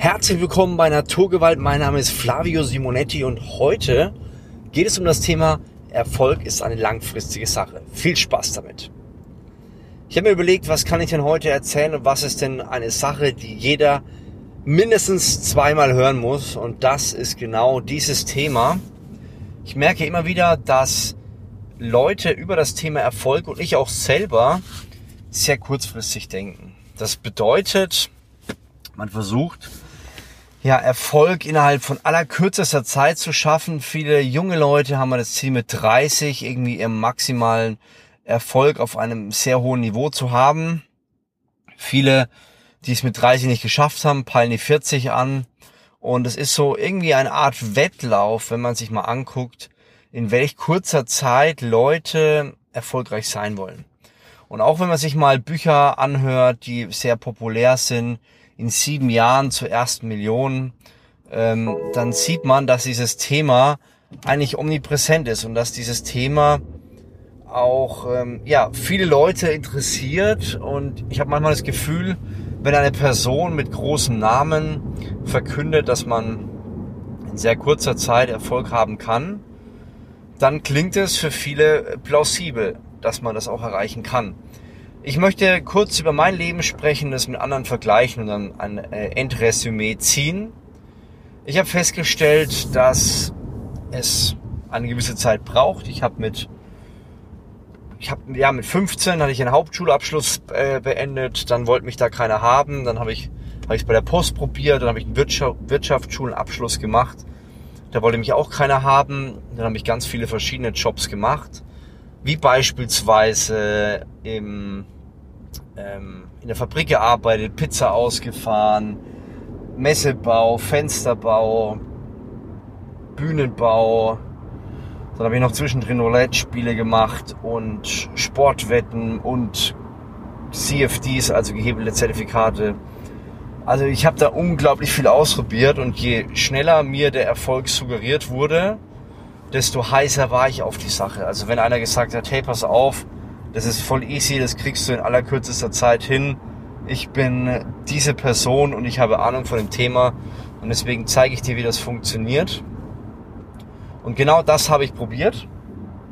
Herzlich willkommen bei Naturgewalt. Mein Name ist Flavio Simonetti und heute geht es um das Thema Erfolg ist eine langfristige Sache. Viel Spaß damit. Ich habe mir überlegt, was kann ich denn heute erzählen und was ist denn eine Sache, die jeder mindestens zweimal hören muss und das ist genau dieses Thema. Ich merke immer wieder, dass Leute über das Thema Erfolg und ich auch selber sehr kurzfristig denken. Das bedeutet, man versucht, ja, Erfolg innerhalb von allerkürzester Zeit zu schaffen. Viele junge Leute haben das Ziel mit 30 irgendwie ihren maximalen Erfolg auf einem sehr hohen Niveau zu haben. Viele, die es mit 30 nicht geschafft haben, peilen die 40 an. Und es ist so irgendwie eine Art Wettlauf, wenn man sich mal anguckt, in welch kurzer Zeit Leute erfolgreich sein wollen. Und auch wenn man sich mal Bücher anhört, die sehr populär sind, in sieben Jahren zur ersten Million, ähm, dann sieht man, dass dieses Thema eigentlich omnipräsent ist und dass dieses Thema auch ähm, ja viele Leute interessiert und ich habe manchmal das Gefühl, wenn eine Person mit großem Namen verkündet, dass man in sehr kurzer Zeit Erfolg haben kann, dann klingt es für viele plausibel, dass man das auch erreichen kann. Ich möchte kurz über mein Leben sprechen, das mit anderen vergleichen und dann ein äh, Endresümee ziehen. Ich habe festgestellt, dass es eine gewisse Zeit braucht. Ich habe mit ich habe ja mit 15 hatte ich einen Hauptschulabschluss äh, beendet, dann wollte mich da keiner haben, dann habe ich habe ich bei der Post probiert, dann habe ich einen Wirtschaft, Wirtschaftsschulenabschluss gemacht. Da wollte mich auch keiner haben. Dann habe ich ganz viele verschiedene Jobs gemacht wie beispielsweise im, ähm, in der Fabrik gearbeitet, Pizza ausgefahren, Messebau, Fensterbau, Bühnenbau. Dann habe ich noch zwischendrin Roulette-Spiele gemacht und Sportwetten und CFDs, also gehebelte Zertifikate. Also ich habe da unglaublich viel ausprobiert und je schneller mir der Erfolg suggeriert wurde, desto heißer war ich auf die Sache. Also wenn einer gesagt hat, hey, pass auf, das ist voll easy, das kriegst du in allerkürzester Zeit hin. Ich bin diese Person und ich habe Ahnung von dem Thema und deswegen zeige ich dir, wie das funktioniert. Und genau das habe ich probiert.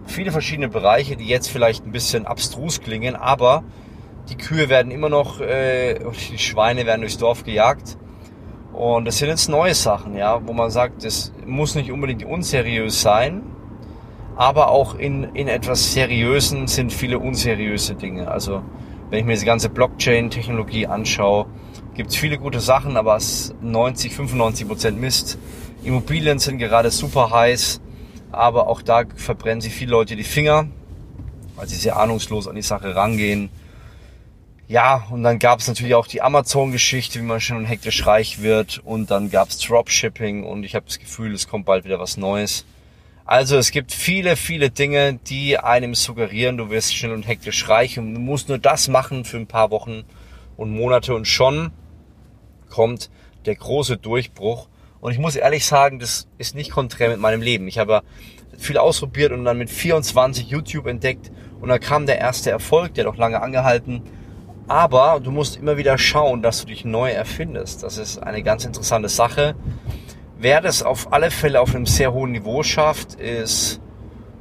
Viele verschiedene Bereiche, die jetzt vielleicht ein bisschen abstrus klingen, aber die Kühe werden immer noch, äh, die Schweine werden durchs Dorf gejagt. Und das sind jetzt neue Sachen, ja, wo man sagt, das muss nicht unbedingt unseriös sein, aber auch in, in etwas Seriösen sind viele unseriöse Dinge. Also wenn ich mir diese ganze Blockchain-Technologie anschaue, gibt es viele gute Sachen, aber es 90, 95 Prozent Mist. Immobilien sind gerade super heiß, aber auch da verbrennen sich viele Leute die Finger, weil sie sehr ahnungslos an die Sache rangehen ja, und dann gab es natürlich auch die Amazon-Geschichte, wie man schon hektisch reich wird. Und dann gab es Dropshipping und ich habe das Gefühl, es kommt bald wieder was Neues. Also es gibt viele, viele Dinge, die einem suggerieren, du wirst schnell und hektisch reich und du musst nur das machen für ein paar Wochen und Monate und schon kommt der große Durchbruch. Und ich muss ehrlich sagen, das ist nicht konträr mit meinem Leben. Ich habe viel ausprobiert und dann mit 24 YouTube entdeckt und dann kam der erste Erfolg, der doch lange angehalten aber du musst immer wieder schauen, dass du dich neu erfindest. Das ist eine ganz interessante Sache. Wer das auf alle Fälle auf einem sehr hohen Niveau schafft, ist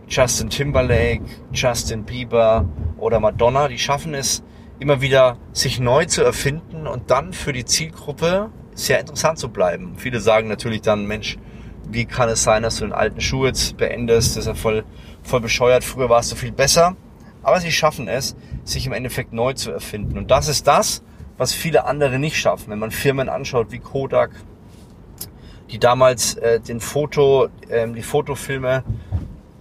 Justin Timberlake, Justin Bieber oder Madonna. Die schaffen es immer wieder, sich neu zu erfinden und dann für die Zielgruppe sehr interessant zu bleiben. Viele sagen natürlich dann, Mensch, wie kann es sein, dass du den alten Schuh jetzt beendest? Das ist ja voll, voll bescheuert. Früher warst du viel besser. Aber sie schaffen es, sich im Endeffekt neu zu erfinden. Und das ist das, was viele andere nicht schaffen. Wenn man Firmen anschaut wie Kodak, die damals äh, den Foto, äh, die Fotofilme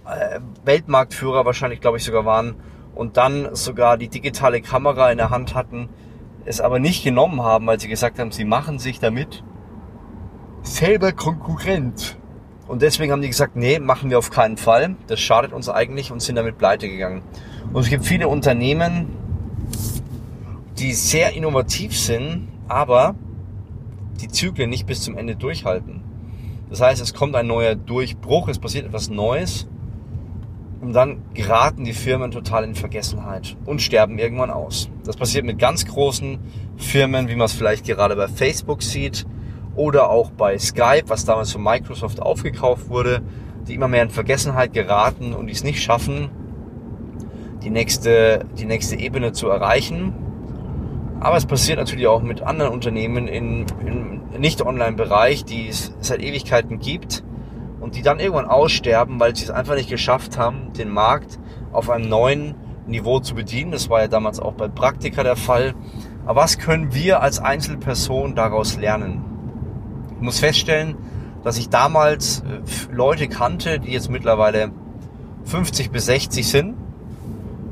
äh, Weltmarktführer wahrscheinlich, glaube ich, sogar waren und dann sogar die digitale Kamera in der Hand hatten, es aber nicht genommen haben, weil sie gesagt haben, sie machen sich damit selber Konkurrent. Und deswegen haben die gesagt, nee, machen wir auf keinen Fall. Das schadet uns eigentlich und sind damit pleite gegangen. Und es gibt viele Unternehmen, die sehr innovativ sind, aber die Zyklen nicht bis zum Ende durchhalten. Das heißt, es kommt ein neuer Durchbruch, es passiert etwas Neues und dann geraten die Firmen total in Vergessenheit und sterben irgendwann aus. Das passiert mit ganz großen Firmen, wie man es vielleicht gerade bei Facebook sieht oder auch bei Skype, was damals von Microsoft aufgekauft wurde, die immer mehr in Vergessenheit geraten und die es nicht schaffen, die nächste, die nächste Ebene zu erreichen. Aber es passiert natürlich auch mit anderen Unternehmen im Nicht-Online-Bereich, die es seit Ewigkeiten gibt und die dann irgendwann aussterben, weil sie es einfach nicht geschafft haben, den Markt auf einem neuen Niveau zu bedienen. Das war ja damals auch bei Praktika der Fall. Aber was können wir als Einzelperson daraus lernen? Ich muss feststellen, dass ich damals äh, Leute kannte, die jetzt mittlerweile 50 bis 60 sind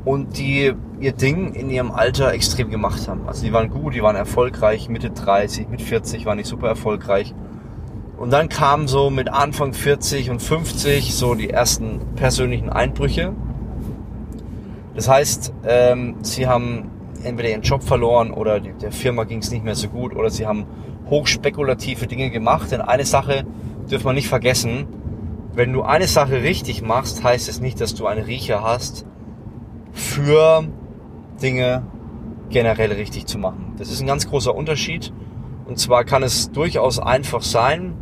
und die ihr Ding in ihrem Alter extrem gemacht haben. Also die waren gut, die waren erfolgreich, Mitte 30, mit 40 waren die super erfolgreich. Und dann kamen so mit Anfang 40 und 50 so die ersten persönlichen Einbrüche. Das heißt, ähm, sie haben entweder ihren Job verloren oder der Firma ging es nicht mehr so gut oder sie haben hochspekulative Dinge gemacht. Denn eine Sache dürfen wir nicht vergessen, wenn du eine Sache richtig machst, heißt es nicht, dass du einen Riecher hast für Dinge generell richtig zu machen. Das ist ein ganz großer Unterschied. Und zwar kann es durchaus einfach sein,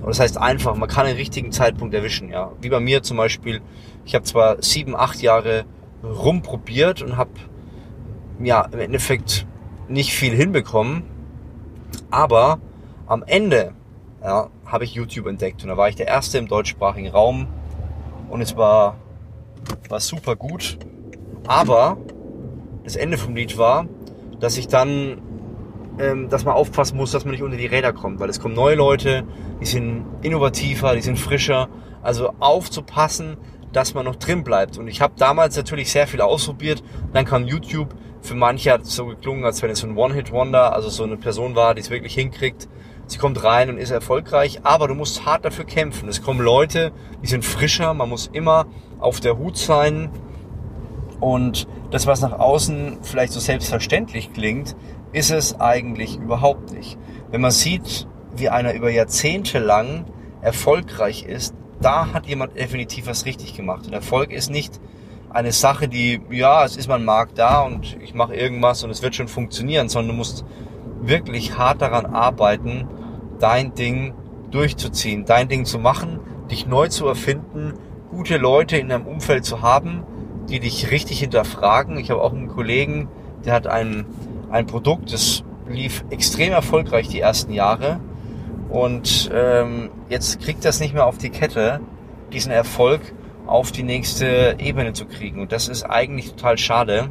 oder das heißt einfach, man kann den richtigen Zeitpunkt erwischen. Ja, wie bei mir zum Beispiel. Ich habe zwar sieben, acht Jahre rumprobiert und habe ja im Endeffekt nicht viel hinbekommen, aber am Ende ja, habe ich YouTube entdeckt und da war ich der erste im deutschsprachigen Raum und es war war super gut aber das Ende vom Lied war, dass ich dann, ähm, dass man aufpassen muss, dass man nicht unter die Räder kommt, weil es kommen neue Leute, die sind innovativer, die sind frischer. Also aufzupassen, dass man noch drin bleibt. Und ich habe damals natürlich sehr viel ausprobiert. Dann kam YouTube. Für manche hat es so geklungen, als wenn es so ein One-Hit-Wonder, also so eine Person war, die es wirklich hinkriegt. Sie kommt rein und ist erfolgreich, aber du musst hart dafür kämpfen. Es kommen Leute, die sind frischer. Man muss immer auf der Hut sein und das, was nach außen vielleicht so selbstverständlich klingt, ist es eigentlich überhaupt nicht. Wenn man sieht, wie einer über Jahrzehnte lang erfolgreich ist, da hat jemand definitiv was richtig gemacht. Und Erfolg ist nicht eine Sache, die, ja, es ist mein Markt da und ich mache irgendwas und es wird schon funktionieren, sondern du musst wirklich hart daran arbeiten, dein Ding durchzuziehen, dein Ding zu machen, dich neu zu erfinden, gute Leute in deinem Umfeld zu haben, die dich richtig hinterfragen. Ich habe auch einen Kollegen, der hat ein, ein Produkt, das lief extrem erfolgreich die ersten Jahre und ähm, jetzt kriegt das nicht mehr auf die Kette, diesen Erfolg auf die nächste Ebene zu kriegen. Und das ist eigentlich total schade.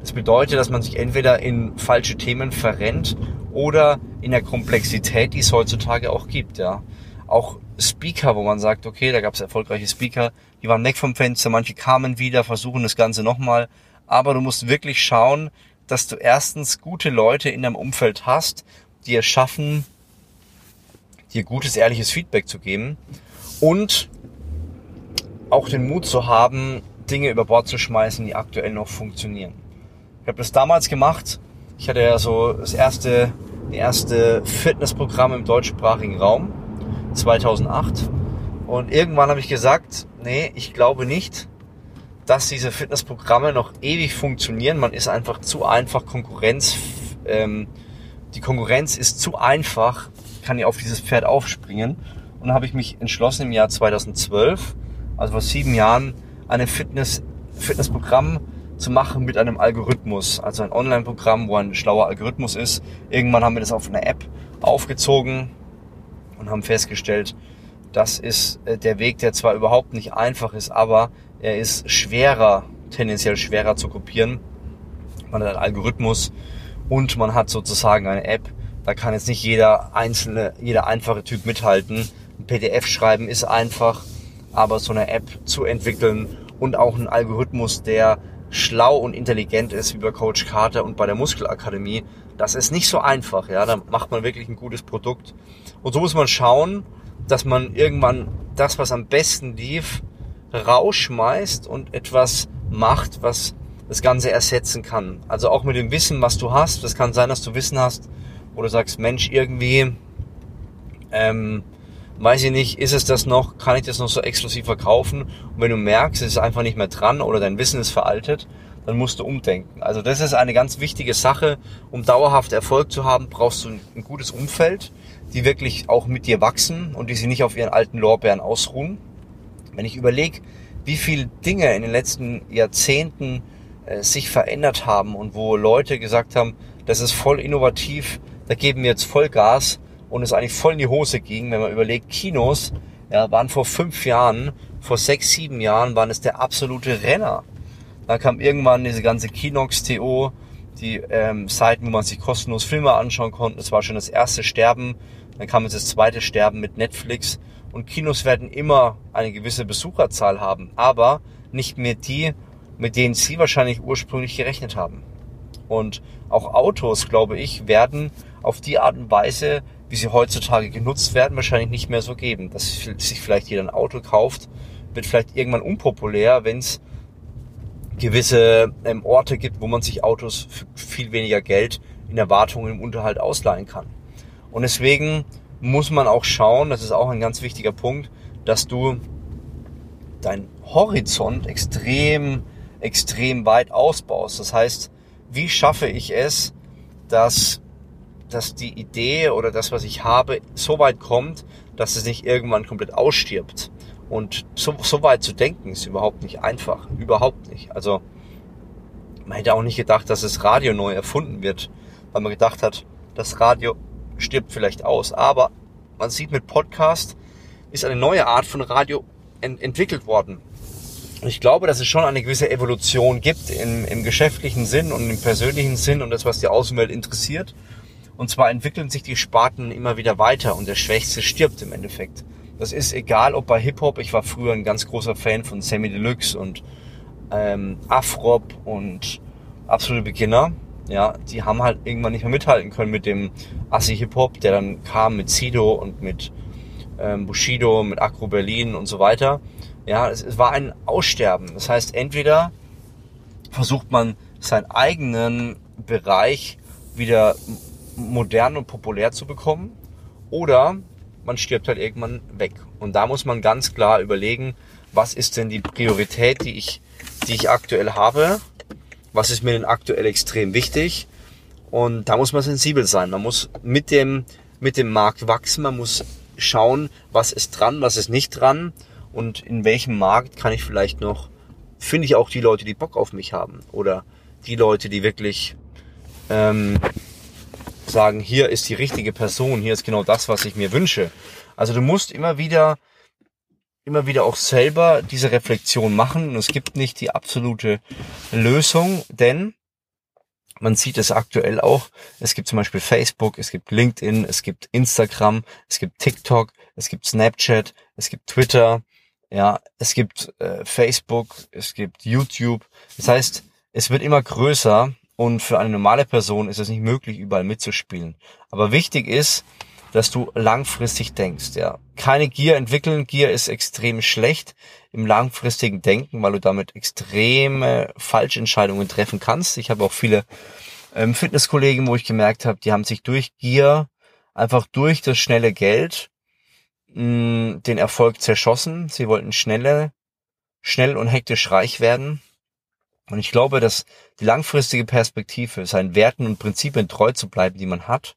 Das bedeutet, dass man sich entweder in falsche Themen verrennt oder in der Komplexität, die es heutzutage auch gibt. Ja, auch Speaker, wo man sagt, okay, da gab es erfolgreiche Speaker, die waren weg vom Fenster, manche kamen wieder, versuchen das Ganze nochmal. Aber du musst wirklich schauen, dass du erstens gute Leute in deinem Umfeld hast, die es schaffen, dir gutes, ehrliches Feedback zu geben und auch den Mut zu haben, Dinge über Bord zu schmeißen, die aktuell noch funktionieren. Ich habe das damals gemacht. Ich hatte ja so das erste, die erste Fitnessprogramm im deutschsprachigen Raum 2008 und irgendwann habe ich gesagt, nee, ich glaube nicht, dass diese Fitnessprogramme noch ewig funktionieren. Man ist einfach zu einfach Konkurrenz. Ähm, die Konkurrenz ist zu einfach, kann ja auf dieses Pferd aufspringen. Und dann habe ich mich entschlossen im Jahr 2012, also vor sieben Jahren, ein Fitness, Fitnessprogramm zu machen mit einem Algorithmus. Also ein Online-Programm, wo ein schlauer Algorithmus ist. Irgendwann haben wir das auf einer App aufgezogen und haben festgestellt, das ist äh, der Weg, der zwar überhaupt nicht einfach ist, aber er ist schwerer, tendenziell schwerer zu kopieren. Man hat einen Algorithmus und man hat sozusagen eine App. Da kann jetzt nicht jeder einzelne, jeder einfache Typ mithalten. Ein PDF schreiben ist einfach, aber so eine App zu entwickeln und auch einen Algorithmus, der schlau und intelligent ist, wie bei Coach Carter und bei der Muskelakademie, das ist nicht so einfach. Ja, da macht man wirklich ein gutes Produkt. Und so muss man schauen, dass man irgendwann das, was am besten lief, rausschmeißt und etwas macht, was das Ganze ersetzen kann. Also auch mit dem Wissen, was du hast. Das kann sein, dass du Wissen hast, wo du sagst, Mensch, irgendwie, ähm, weiß ich nicht, ist es das noch, kann ich das noch so exklusiv verkaufen? Und wenn du merkst, es ist einfach nicht mehr dran oder dein Wissen ist veraltet, dann musst du umdenken. Also das ist eine ganz wichtige Sache. Um dauerhaft Erfolg zu haben, brauchst du ein gutes Umfeld, die wirklich auch mit dir wachsen und die sich nicht auf ihren alten Lorbeeren ausruhen. Wenn ich überlege, wie viele Dinge in den letzten Jahrzehnten äh, sich verändert haben und wo Leute gesagt haben, das ist voll innovativ, da geben wir jetzt voll Gas und es eigentlich voll in die Hose ging, wenn man überlegt, Kinos ja, waren vor fünf Jahren, vor sechs, sieben Jahren waren es der absolute Renner. Da kam irgendwann diese ganze Kinox TO, die ähm, Seiten, wo man sich kostenlos Filme anschauen konnte. Das war schon das erste Sterben. Dann kam jetzt das zweite Sterben mit Netflix. Und Kinos werden immer eine gewisse Besucherzahl haben, aber nicht mehr die, mit denen sie wahrscheinlich ursprünglich gerechnet haben. Und auch Autos, glaube ich, werden auf die Art und Weise, wie sie heutzutage genutzt werden, wahrscheinlich nicht mehr so geben. Dass sich vielleicht jeder ein Auto kauft, wird vielleicht irgendwann unpopulär, wenn es gewisse ähm, Orte gibt, wo man sich Autos für viel weniger Geld in Erwartungen im Unterhalt ausleihen kann. Und deswegen muss man auch schauen, das ist auch ein ganz wichtiger Punkt, dass du dein Horizont extrem, extrem weit ausbaust. Das heißt, wie schaffe ich es, dass, dass die Idee oder das, was ich habe, so weit kommt, dass es nicht irgendwann komplett ausstirbt. Und so, so weit zu denken ist überhaupt nicht einfach. Überhaupt nicht. Also man hätte auch nicht gedacht, dass das Radio neu erfunden wird, weil man gedacht hat, das Radio stirbt vielleicht aus. Aber man sieht mit Podcast ist eine neue Art von Radio ent entwickelt worden. Ich glaube, dass es schon eine gewisse Evolution gibt im, im geschäftlichen Sinn und im persönlichen Sinn und das, was die Außenwelt interessiert. Und zwar entwickeln sich die Sparten immer wieder weiter und der Schwächste stirbt im Endeffekt. Das ist egal, ob bei Hip-Hop, ich war früher ein ganz großer Fan von Sammy Deluxe und ähm, Afrop und absolute Beginner. Ja, die haben halt irgendwann nicht mehr mithalten können mit dem Assi Hip-Hop, der dann kam mit Sido und mit ähm, Bushido, mit Acro Berlin und so weiter. Ja, es, es war ein Aussterben. Das heißt, entweder versucht man seinen eigenen Bereich wieder modern und populär zu bekommen oder man stirbt halt irgendwann weg. Und da muss man ganz klar überlegen, was ist denn die Priorität, die ich, die ich aktuell habe? Was ist mir denn aktuell extrem wichtig? Und da muss man sensibel sein. Man muss mit dem, mit dem Markt wachsen. Man muss schauen, was ist dran, was ist nicht dran und in welchem Markt kann ich vielleicht noch, finde ich auch die Leute, die Bock auf mich haben oder die Leute, die wirklich ähm, sagen, hier ist die richtige Person, hier ist genau das, was ich mir wünsche. Also du musst immer wieder, immer wieder auch selber diese Reflexion machen und es gibt nicht die absolute Lösung, denn man sieht es aktuell auch. Es gibt zum Beispiel Facebook, es gibt LinkedIn, es gibt Instagram, es gibt TikTok, es gibt Snapchat, es gibt Twitter, ja, es gibt äh, Facebook, es gibt YouTube. Das heißt, es wird immer größer und für eine normale Person ist es nicht möglich, überall mitzuspielen. Aber wichtig ist, dass du langfristig denkst, ja. Keine Gier entwickeln. Gier ist extrem schlecht im langfristigen Denken, weil du damit extreme Falschentscheidungen treffen kannst. Ich habe auch viele ähm, Fitnesskollegen, wo ich gemerkt habe, die haben sich durch Gier, einfach durch das schnelle Geld, mh, den Erfolg zerschossen. Sie wollten schnelle, schnell und hektisch reich werden und ich glaube, dass die langfristige Perspektive, seinen Werten und Prinzipien treu zu bleiben, die man hat,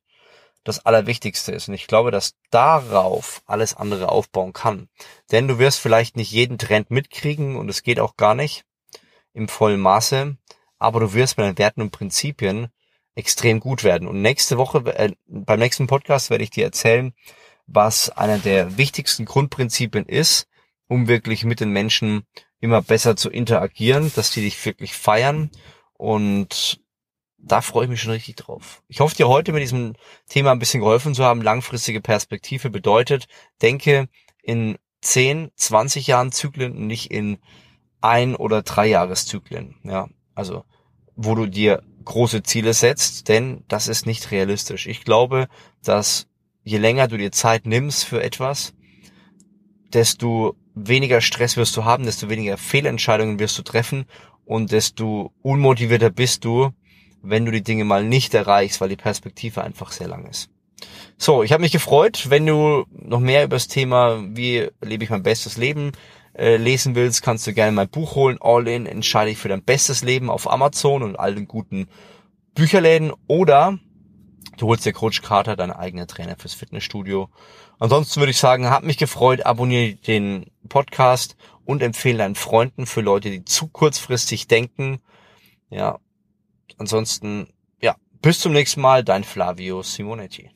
das Allerwichtigste ist. Und ich glaube, dass darauf alles andere aufbauen kann. Denn du wirst vielleicht nicht jeden Trend mitkriegen und es geht auch gar nicht im vollen Maße, aber du wirst mit deinen Werten und Prinzipien extrem gut werden. Und nächste Woche, äh, beim nächsten Podcast werde ich dir erzählen, was einer der wichtigsten Grundprinzipien ist, um wirklich mit den Menschen immer besser zu interagieren, dass die dich wirklich feiern und da freue ich mich schon richtig drauf. Ich hoffe dir heute mit diesem Thema ein bisschen geholfen zu haben. Langfristige Perspektive bedeutet, denke in 10, 20 Jahren Zyklen und nicht in ein oder drei Jahreszyklen. Ja, also wo du dir große Ziele setzt, denn das ist nicht realistisch. Ich glaube, dass je länger du dir Zeit nimmst für etwas, desto weniger Stress wirst du haben, desto weniger Fehlentscheidungen wirst du treffen und desto unmotivierter bist du, wenn du die Dinge mal nicht erreichst, weil die Perspektive einfach sehr lang ist. So, ich habe mich gefreut, wenn du noch mehr über das Thema, wie lebe ich mein bestes Leben, äh, lesen willst, kannst du gerne mein Buch holen. All in entscheide ich für dein bestes Leben auf Amazon und all den guten Bücherläden. Oder du holst dir Coach Carter, dein eigener Trainer fürs Fitnessstudio. Ansonsten würde ich sagen, hat mich gefreut, abonniere den Podcast und empfehle deinen Freunden für Leute, die zu kurzfristig denken. Ja, ansonsten, ja, bis zum nächsten Mal, dein Flavio Simonetti.